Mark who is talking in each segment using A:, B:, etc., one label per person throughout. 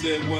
A: said wasn't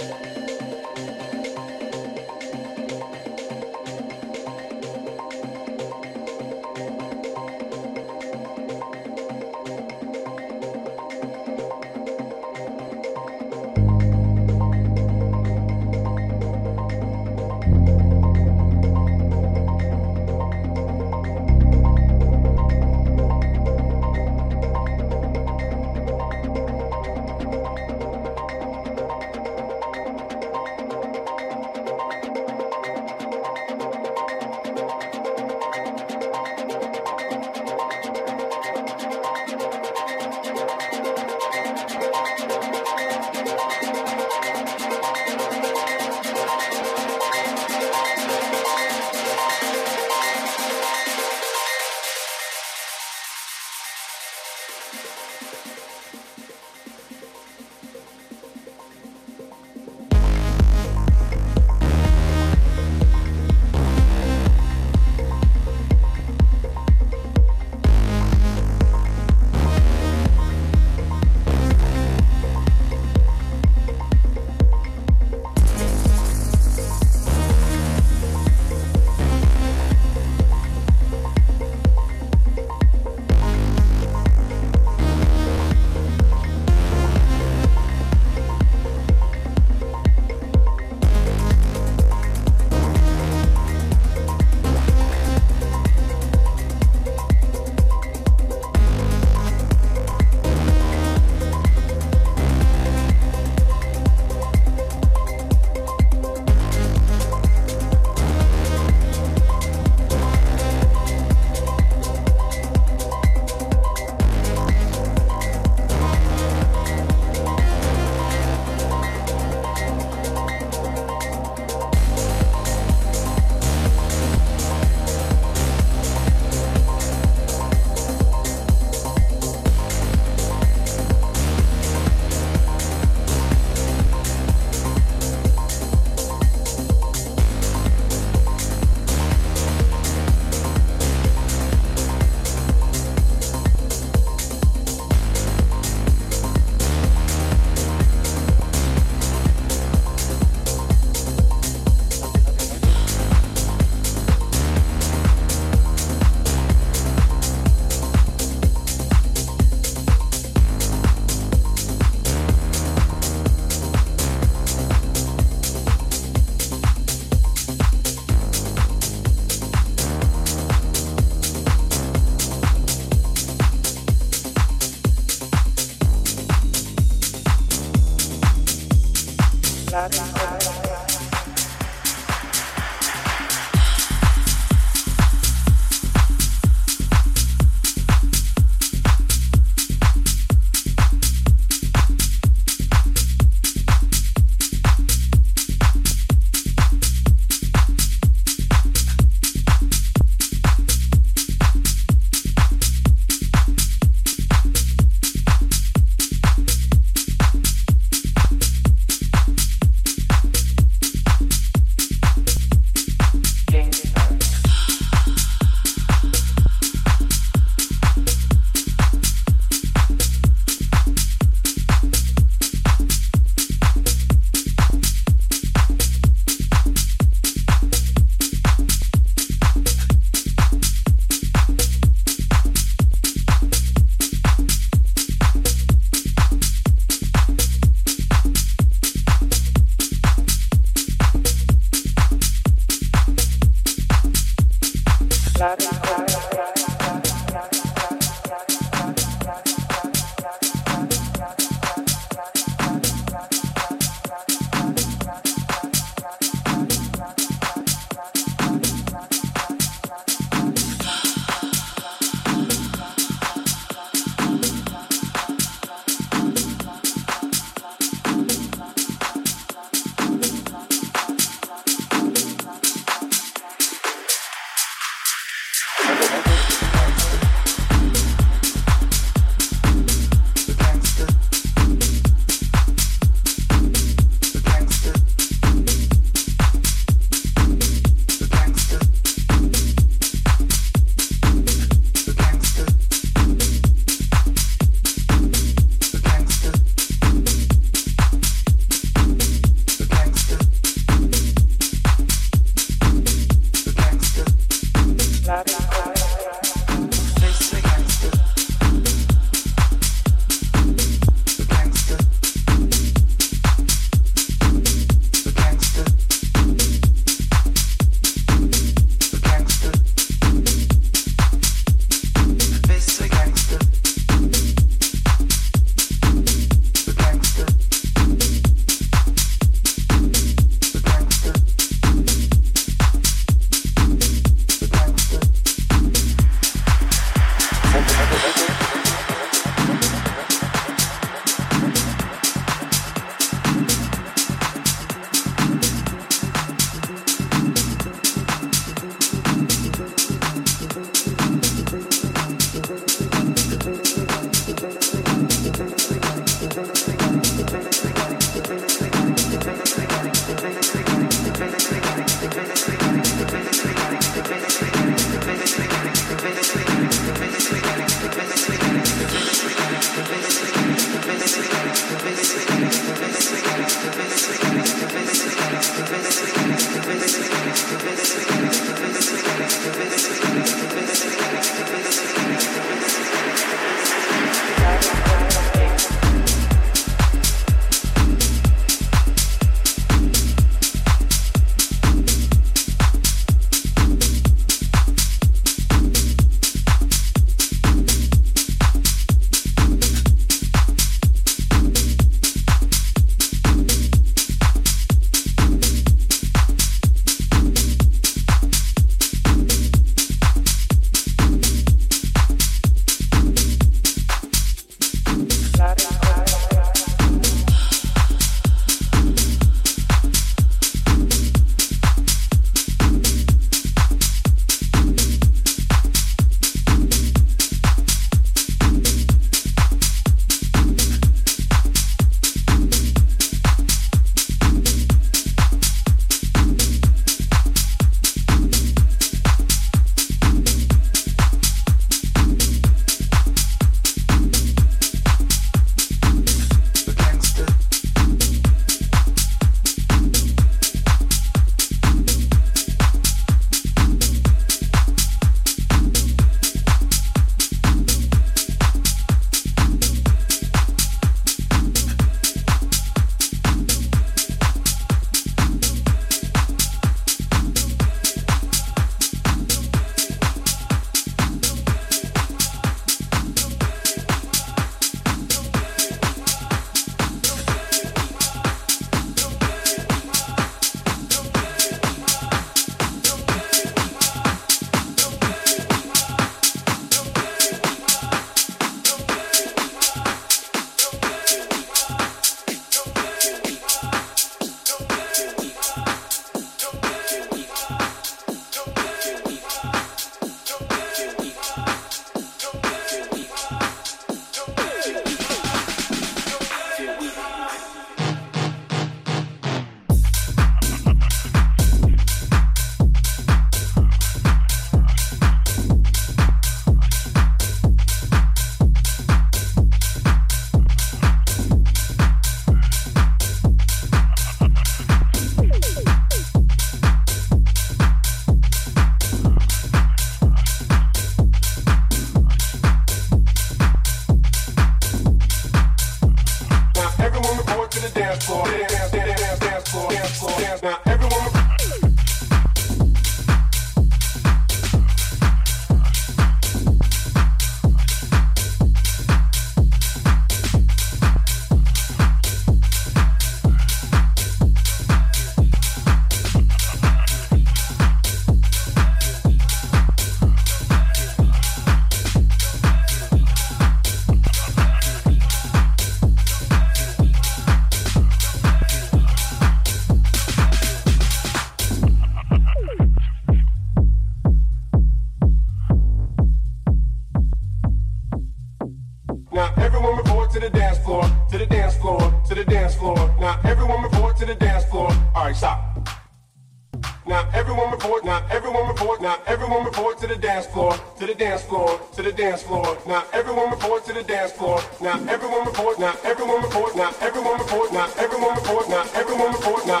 A: now,
B: everyone report now, everyone report now, everyone report now, everyone report now, everyone report now,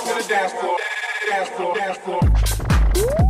B: to the dance floor, dance floor, dance floor.